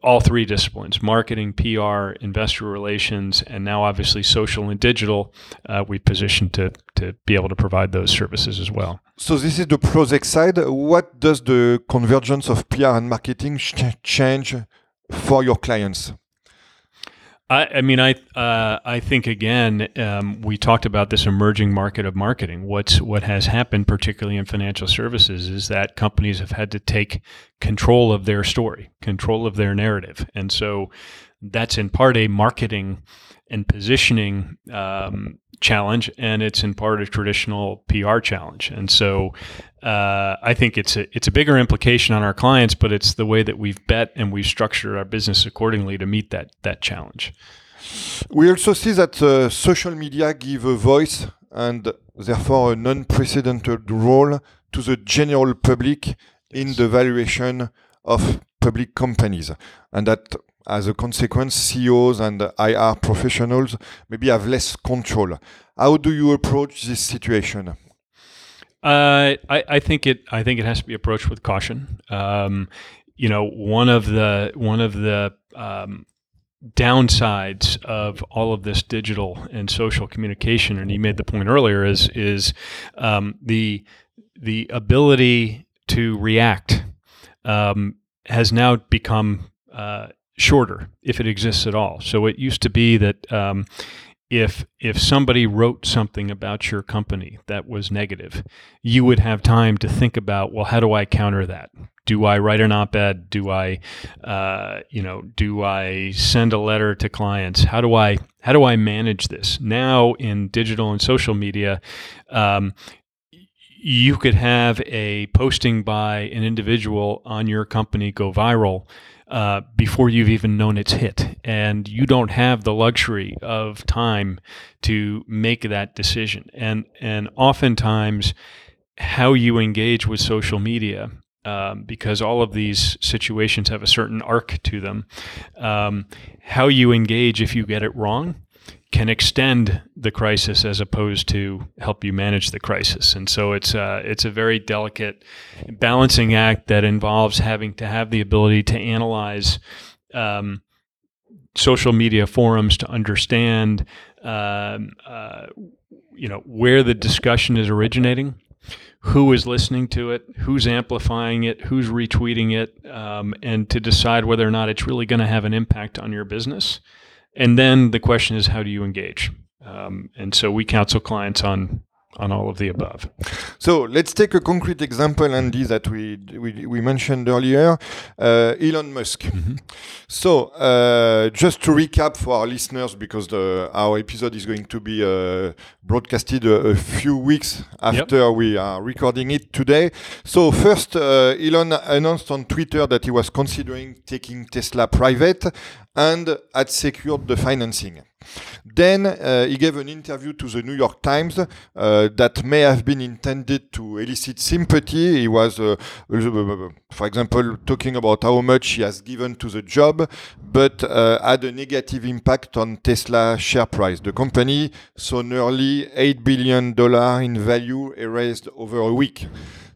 all three disciplines marketing, PR, investor relations, and now obviously social and digital. Uh, we positioned to, to be able to provide those services as well. So, this is the Prosek side. What does the convergence of PR and marketing ch change for your clients? I, I mean, I uh, I think again, um, we talked about this emerging market of marketing. What's what has happened, particularly in financial services, is that companies have had to take control of their story, control of their narrative, and so that's in part a marketing and positioning um, challenge, and it's in part a traditional PR challenge. And so, uh, I think it's a it's a bigger implication on our clients, but it's the way that we've bet and we've structured our business accordingly to meet that that challenge. We also see that uh, social media give a voice and therefore an unprecedented role to the general public in the valuation of public companies, and that as a consequence, CEOs and IR professionals maybe have less control. How do you approach this situation? Uh, I, I, think it. I think it has to be approached with caution. Um, you know, one of the one of the um, downsides of all of this digital and social communication, and you made the point earlier, is is um, the the ability to react um, has now become uh, shorter if it exists at all. So it used to be that um, if if somebody wrote something about your company that was negative, you would have time to think about, well, how do I counter that? Do I write an op-ed? Do I, uh, you know, do I send a letter to clients? How do I how do I manage this now in digital and social media? Um, you could have a posting by an individual on your company go viral uh, before you've even known it's hit. And you don't have the luxury of time to make that decision. And, and oftentimes, how you engage with social media, um, because all of these situations have a certain arc to them, um, how you engage if you get it wrong can extend the crisis as opposed to help you manage the crisis. And so it's uh, it's a very delicate balancing act that involves having to have the ability to analyze um, social media forums to understand um, uh, you know where the discussion is originating. Who is listening to it? Who's amplifying it? Who's retweeting it? Um, and to decide whether or not it's really going to have an impact on your business. And then the question is, how do you engage? Um, and so we counsel clients on on all of the above. So let's take a concrete example, Andy, that we we, we mentioned earlier, uh, Elon Musk. Mm-hmm. So uh, just to recap for our listeners, because the, our episode is going to be uh, broadcasted a, a, few weeks after yep. we are recording it today. So first, uh, Elon announced on Twitter that he was considering taking Tesla private and had secured the financing. Then uh, he gave an interview to the New York Times uh, that may have been intended to elicit sympathy. He was, uh, for example, talking about how much he has given to the job, but uh, had a negative impact on Tesla share price. The company saw nearly $8 billion in value erased over a week.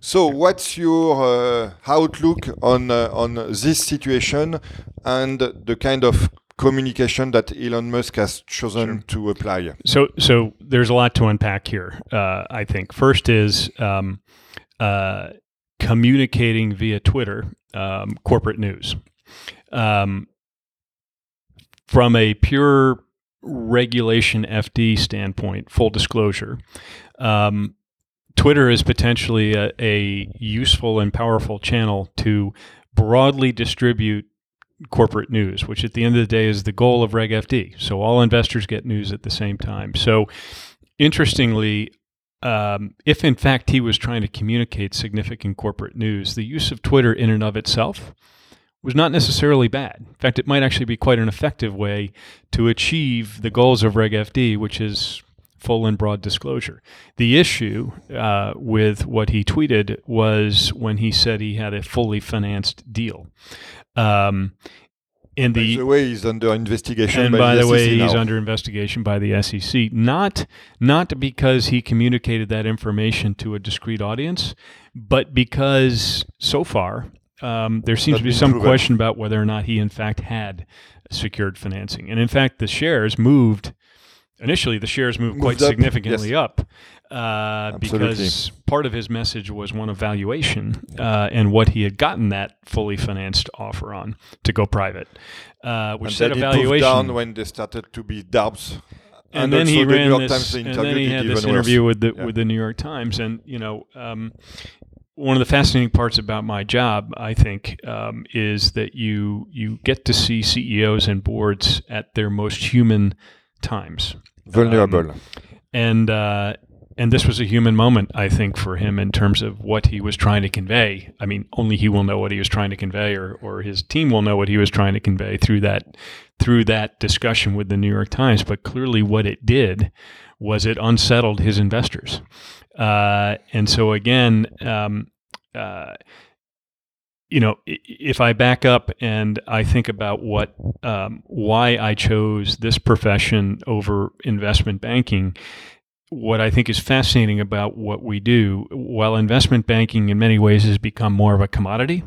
So, what's your uh, outlook on uh, on this situation and the kind of communication that Elon Musk has chosen sure. to apply? So, so there's a lot to unpack here. Uh, I think first is um, uh, communicating via Twitter um, corporate news. Um, from a pure regulation FD standpoint, full disclosure, um, Twitter is potentially a, a, useful and powerful channel to broadly distribute corporate news, which at the end of the day is the goal of Reg FD. So all investors get news at the same time. So interestingly, um, if in fact he was trying to communicate significant corporate news, the use of Twitter in and of itself was not necessarily bad. In fact, it might actually be quite an effective way to achieve the goals of Reg FD, which is full and broad disclosure. The issue uh, with what he tweeted was when he said he had a fully financed deal. Um, and the, by the way, he's under investigation. And by, by the, the way, now. he's under investigation by the SEC. Not not because he communicated that information to a discrete audience, but because so far um, there seems to be some question about whether or not he in fact had secured financing. And in fact, the shares moved. Initially, the shares moved, moved quite up. significantly yes. up uh, because part of his message was one of valuation uh, and what he had gotten that fully financed offer on to go private, uh, which and a valuation. down when they started to be doubts. And, and then he the ran this, and then he had this interview worse. with the yeah. with the New York Times, and you know, um, one of the fascinating parts about my job, I think, um, is that you you get to see CEOs and boards at their most human times, vulnerable, um, and uh, and this was a human moment, I think, for him in terms of what he was trying to convey. I mean, only he will know what he was trying to convey, or or his team will know what he was trying to convey through that through that discussion with the New York Times. But clearly, what it did was it unsettled his investors, uh, and so again. Um, uh, you know, if I back up and I think about what, um, why I chose this profession over investment banking, what I think is fascinating about what we do, while investment banking in many ways has become more of a commodity,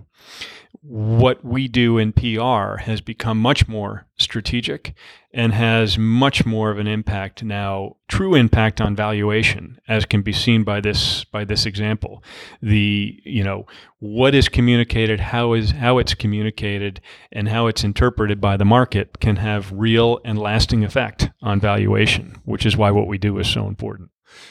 what we do in PR has become much more strategic and has much more of an impact now, true impact on valuation, as can be seen by this by this example. The you know what is communicated, how is how it's communicated, and how it's interpreted by the market can have real and lasting effect on valuation, which is why what we do is so important.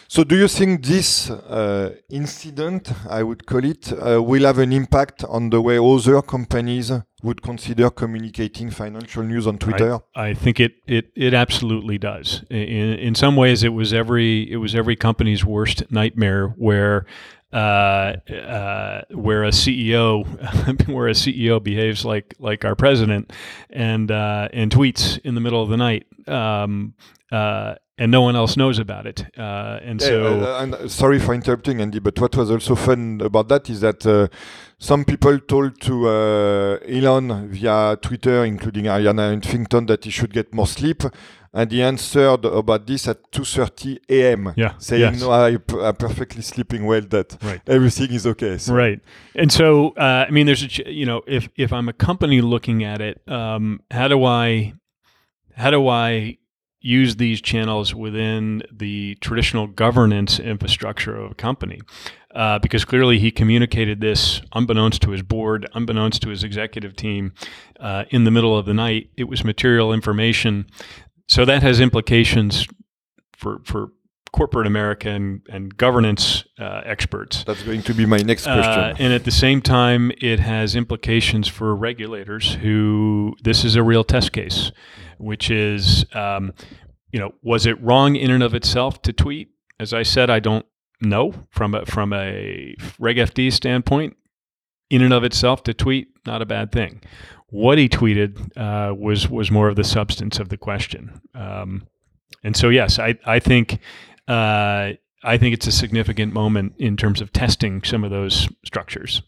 So, do you think this uh, incident, I would call it, uh, will have an impact on the way other companies would consider communicating financial news on Twitter? I, I think it, it it absolutely does. In in some ways, it was every it was every company's worst nightmare where uh, uh, where a CEO where a CEO behaves like like our president and uh, and tweets in the middle of the night. Um, uh, and no one else knows about it. Uh, and yeah, so, and sorry for interrupting, Andy. But what was also fun about that is that uh, some people told to uh, Elon via Twitter, including Arianna Huffington, that he should get more sleep. And he answered about this at 2:30 a.m. Yeah, saying, yes. "No, I, am perfectly sleeping well. That right. everything is okay." So. Right. And so, uh, I mean, there's a you know, if if I'm a company looking at it, um, how do I how do I use these channels within the traditional governance infrastructure of a company. Uh, because clearly he communicated this unbeknownst to his board, unbeknownst to his executive team, uh, in the middle of the night. It was material information. So that has implications for, for corporate America and, and governance uh, experts. That's going to be my next uh, question. and at the same time, it has implications for regulators who this is a real test case which is, um, you know, was it wrong in and of itself to tweet? As I said, I don't know from a, from a Reg FD standpoint. In and of itself, to tweet, not a bad thing. What he tweeted uh, was was more of the substance of the question. Um, and so, yes, I I think uh, I think it's a significant moment in terms of testing some of those structures.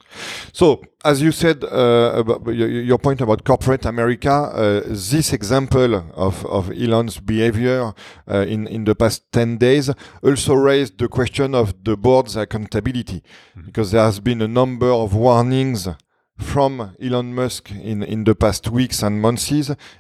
So, as you said, uh, about your point about corporate America, uh, this example of, of Elon's behavior uh, in, in the past 10 days also raised the question of the board's accountability, mm-hmm. because there has been a number of warnings from Elon Musk in, in the past weeks and months,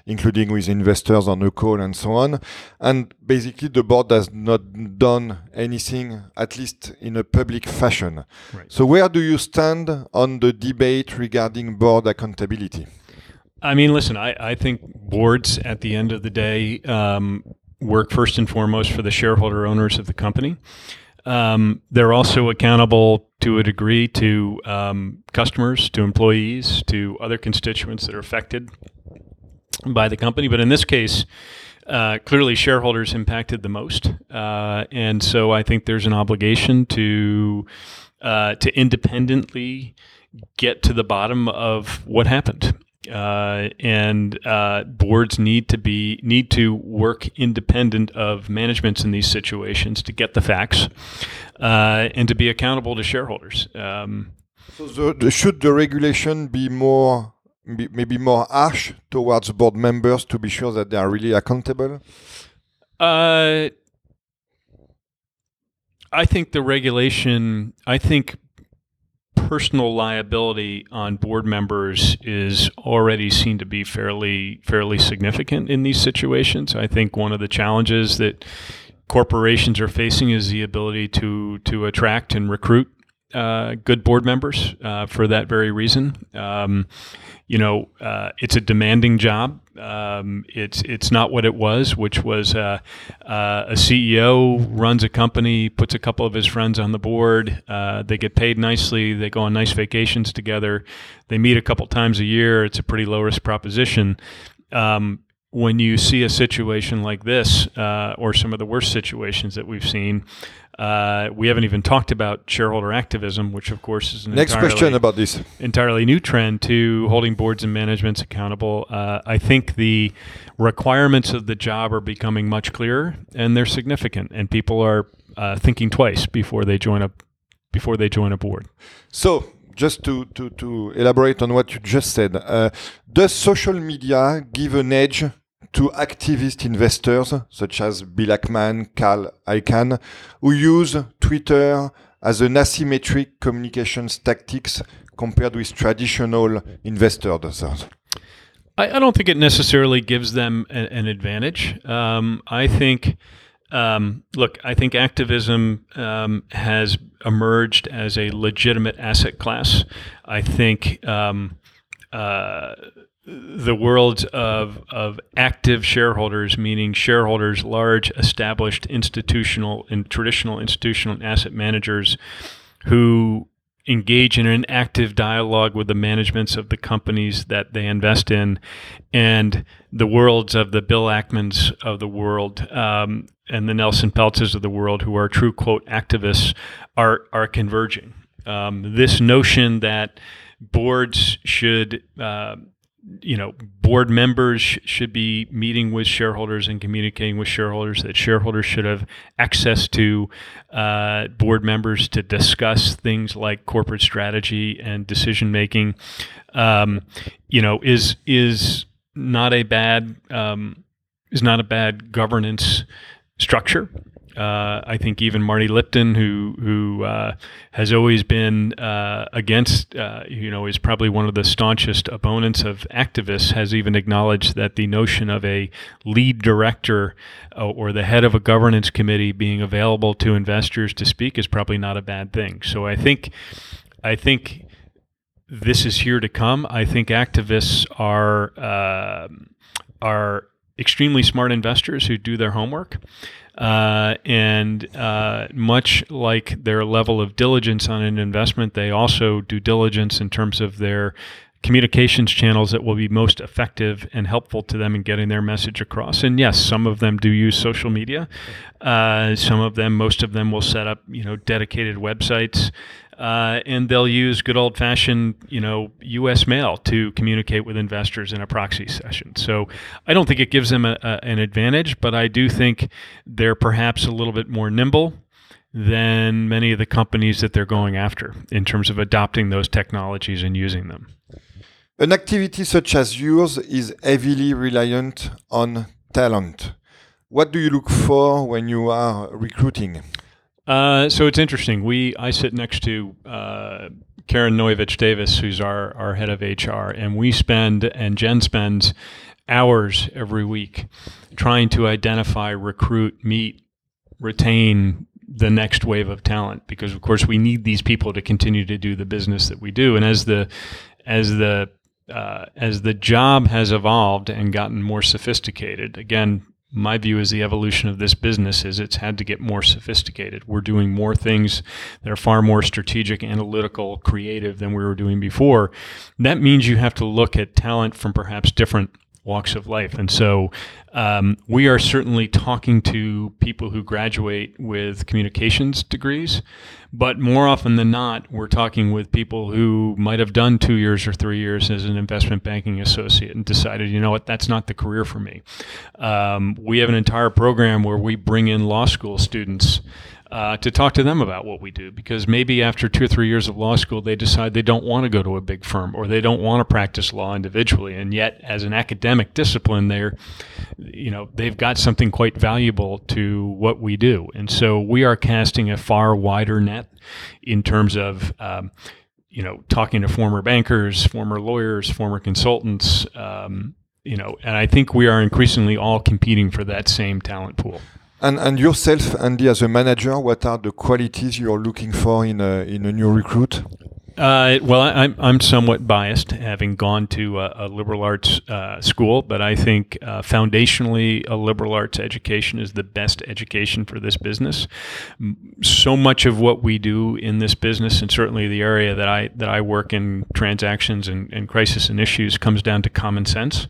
including with investors on a call and so on. And basically, the board has not done anything, at least in a public fashion. Right. So, where do you stand on the debate regarding board accountability? I mean, listen, I, I think boards at the end of the day um, work first and foremost for the shareholder owners of the company. Um, they're also accountable to a degree to um, customers, to employees, to other constituents that are affected by the company. But in this case, uh, clearly shareholders impacted the most, uh, and so I think there's an obligation to uh, to independently get to the bottom of what happened. Uh, and uh, boards need to be need to work independent of managements in these situations to get the facts uh, and to be accountable to shareholders. Um, so the, the, should the regulation be more be, maybe more harsh towards board members to be sure that they are really accountable? Uh, I think the regulation. I think personal liability on board members is already seen to be fairly fairly significant in these situations. I think one of the challenges that corporations are facing is the ability to to attract and recruit uh, good board members uh, for that very reason. Um, you know, uh, it's a demanding job. Um, it's it's not what it was, which was uh, uh, a CEO runs a company, puts a couple of his friends on the board. They get paid nicely. They go on nice vacations together. They meet a couple times a year. It's a pretty low risk proposition. Um, when you see a situation like this, or some of the worst situations that we've seen, uh, we haven't even talked about shareholder activism, which of course is an next entirely, question about this entirely new trend to holding boards and managements accountable. Uh, I think the requirements of the job are becoming much clearer, and they're significant, and people are uh, thinking twice before they join a before they join a board. So just to, to, to elaborate on what you just said, uh, does social media give an edge to activist investors such as Bill Ackman, Carl Icahn, who use Twitter as an asymmetric communications tactics compared with traditional investors? I, I don't think it necessarily gives them a, an advantage. Um, I think, um, look, I think activism um, has emerged as a legitimate asset class. I think. Um, uh, the world of, of active shareholders, meaning shareholders, large established institutional and traditional institutional asset managers who engage in an active dialogue with the managements of the companies that they invest in, and the worlds of the Bill Ackmans of the world um, and the Nelson Peltzes of the world, who are true quote activists, are are converging. Um, this notion that boards should uh, you know, board members sh- should be meeting with shareholders and communicating with shareholders. That shareholders should have access to uh, board members to discuss things like corporate strategy and decision making. Um, you know, is is not a bad um, is not a bad governance structure. Uh, I think even Marty Lipton, who who uh, has always been uh, against, uh, you know, is probably one of the staunchest opponents of activists, has even acknowledged that the notion of a lead director uh, or the head of a governance committee being available to investors to speak is probably not a bad thing. So I think, I think this is here to come. I think activists are um, are extremely smart investors who do their homework. Uh, and uh, much like their level of diligence on an investment, they also do diligence in terms of their communications channels that will be most effective and helpful to them in getting their message across. And yes, some of them do use social media. Uh, some of them, most of them, will set up you know dedicated websites uh, and they'll use good old fashioned, you know, U.S. mail to communicate with investors in a proxy session. So I don't think it gives them a, a, an advantage, but I do think they're perhaps a little bit more nimble than many of the companies that they're going after in terms of adopting those technologies and using them. An activity such as yours is heavily reliant on talent. What do you look for when you are recruiting? Uh, so it's interesting. We I sit next to uh, Karen Noyevich Davis, who's our our head of HR, and we spend and Jen spends hours every week trying to identify, recruit, meet, retain the next wave of talent because of course we need these people to continue to do the business that we do and as the as the uh, as the job has evolved and gotten more sophisticated again my view is the evolution of this business is it's had to get more sophisticated. We're doing more things that are far more strategic, analytical, creative than we were doing before. That means you have to look at talent from perhaps different walks of life. And so um, we are certainly talking to people who graduate with communications degrees, but more often than not, we're talking with people who might have done two years or three years as an investment banking associate and decided, you know what, that's not the career for me. Um, we have an entire program where we bring in law school students uh, to talk to them about what we do because maybe after two or three years of law school they decide they don't want to go to a big firm or they don't want to practice law individually and yet as an academic discipline they're you know they've got something quite valuable to what we do. And so we are casting a far wider net in terms of um, you know talking to former bankers former lawyers former consultants um, you know and i think we are increasingly all competing for that same talent pool and, and yourself, Andy, as a manager, what are the qualities you're looking for in a, in a new recruit? Uh, well, I, am I'm somewhat biased, having gone to a, a liberal arts uh, school, but I think uh, foundationally, a liberal arts education is the best education for this business. So much of what we do in this business, and certainly the area that I that I work in, transactions and, and crisis and issues, comes down to common sense.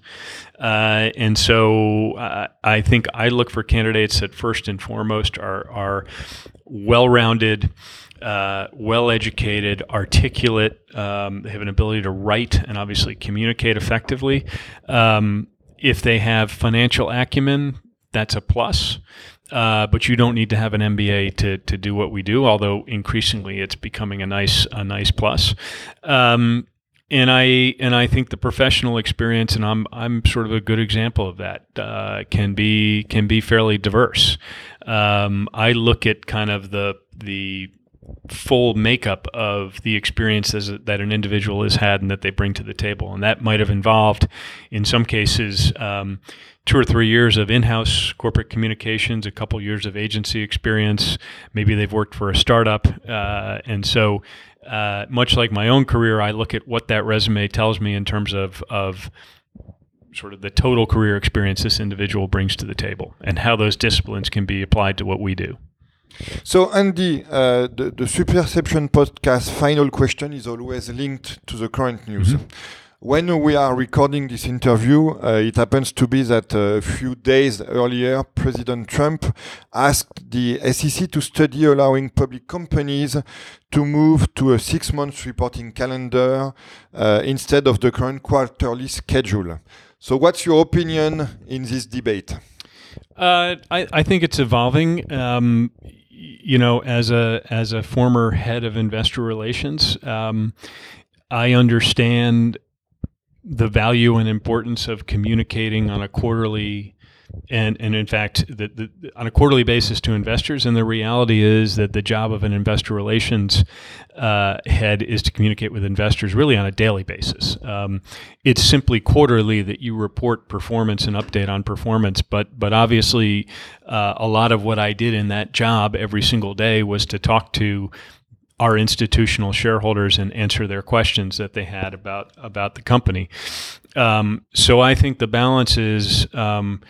Uh, and so I think I look for candidates that first and foremost are are well-rounded uh, well educated, articulate. Um, they have an ability to write and obviously communicate effectively. Um, if they have financial acumen, that's a plus. Uh, but you don't need to have an MBA to, to do what we do. Although increasingly, it's becoming a nice a nice plus. Um, and I and I think the professional experience, and I'm I'm sort of a good example of that, uh, can be can be fairly diverse. Um, I look at kind of the the full makeup of the experiences that an individual has had and that they bring to the table. And that might have involved, in some cases, um, two or three years of in-house corporate communications, a couple years of agency experience. Maybe they've worked for a startup, uh, and so uh, much like my own career, I look at what that resume tells me in terms of of sort of the total career experience this individual brings to the table and how those disciplines can be applied to what we do. So, Andy, uh, the, the Superception podcast final question is always linked to the current news. Mm -hmm. When we are recording this interview, uh, it happens to be that uh, a few days earlier, President Trump asked the SEC to study allowing public companies to move to a six month reporting calendar uh, instead of the current quarterly schedule. So, what's your opinion in this debate? Uh, I, I, think it's evolving. Um, you know, as a as a former head of investor relations, um, I understand the value and importance of communicating on a quarterly and and in fact the, the, on a quarterly basis to investors and the reality is that the job of an investor relations uh, head is to communicate with investors really on a daily basis um, it's simply quarterly that you report performance and update on performance but but obviously uh, a lot of what I did in that job every single day was to talk to our institutional shareholders and answer their questions that they had about about the company. Um, so I think the balance is um,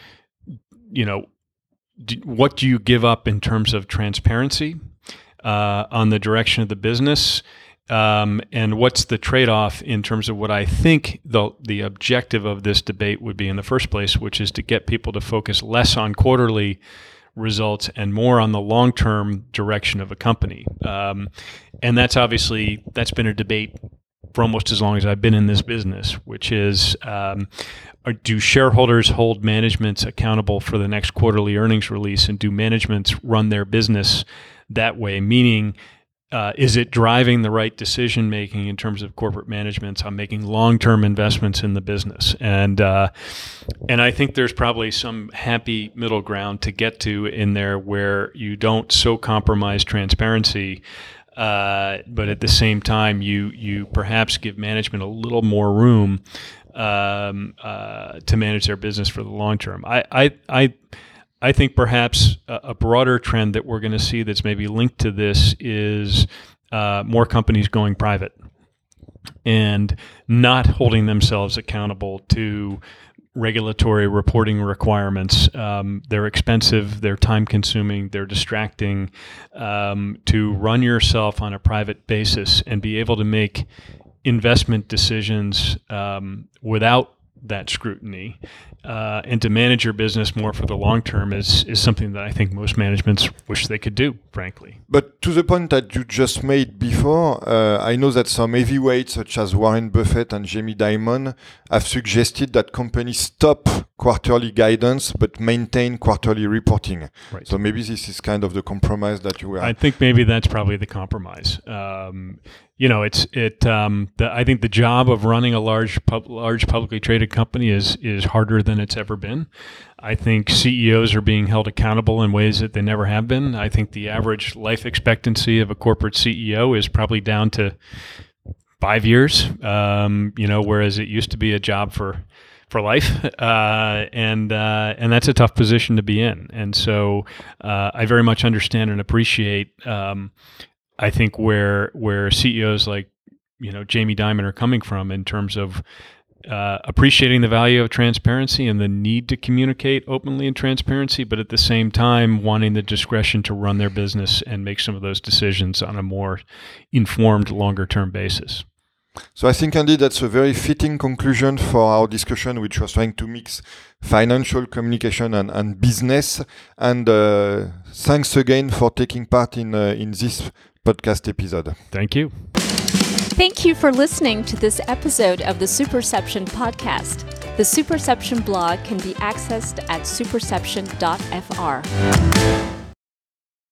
you know, do, what do you give up in terms of transparency uh, on the direction of the business? Um, and what's the trade-off in terms of what I think the the objective of this debate would be in the first place, which is to get people to focus less on quarterly results and more on the long-term direction of a company. Um, and that's obviously that's been a debate for almost as long as I've been in this business, which is um, do shareholders hold managements accountable for the next quarterly earnings release, and do managements run their business that way? Meaning, uh, is it driving the right decision making in terms of corporate managements on making long term investments in the business? And uh, and I think there's probably some happy middle ground to get to in there where you don't so compromise transparency uh, but at the same time, you you perhaps give management a little more room um, uh, to manage their business for the long term. I I I, I think perhaps a, a, broader trend that we're going to see that's maybe linked to this is uh, more companies going private and not holding themselves accountable to regulatory reporting requirements. Um, they're expensive, they're time consuming, they're distracting. Um, to run yourself on a private basis and be able to make investment decisions um, without that scrutiny uh, and to manage your business more for the long term is is something that I think most managements wish they could do, frankly. But to the point that you just made before, uh, I know that some heavyweights such as Warren Buffett and Jamie Dimon have suggested that companies stop quarterly guidance but maintain quarterly reporting. Right. So maybe this is kind of the compromise that you were. I think maybe that's probably the compromise. Um, you know, it's it. Um, the, I think the job of running a large, pub, large publicly traded company is is harder than it's ever been. I think CEOs are being held accountable in ways that they never have been. I think the average life expectancy of a corporate CEO is probably down to five years. Um, you know, whereas it used to be a job for for life, uh, and uh, and that's a tough position to be in. And so uh, I very much understand and appreciate um, I think where where CEOs like you know Jamie Dimon are coming from in terms of uh, appreciating the value of transparency and the need to communicate openly and transparency, but at the same time wanting the discretion to run their business and make some of those decisions on a more informed, longer term basis. So I think indeed that's a very fitting conclusion for our discussion, which was trying to mix financial communication and, and business. And uh, thanks again for taking part in uh, in this podcast episode. Thank you. Thank you for listening to this episode of the Superception podcast. The Superception blog can be accessed at superception.fr.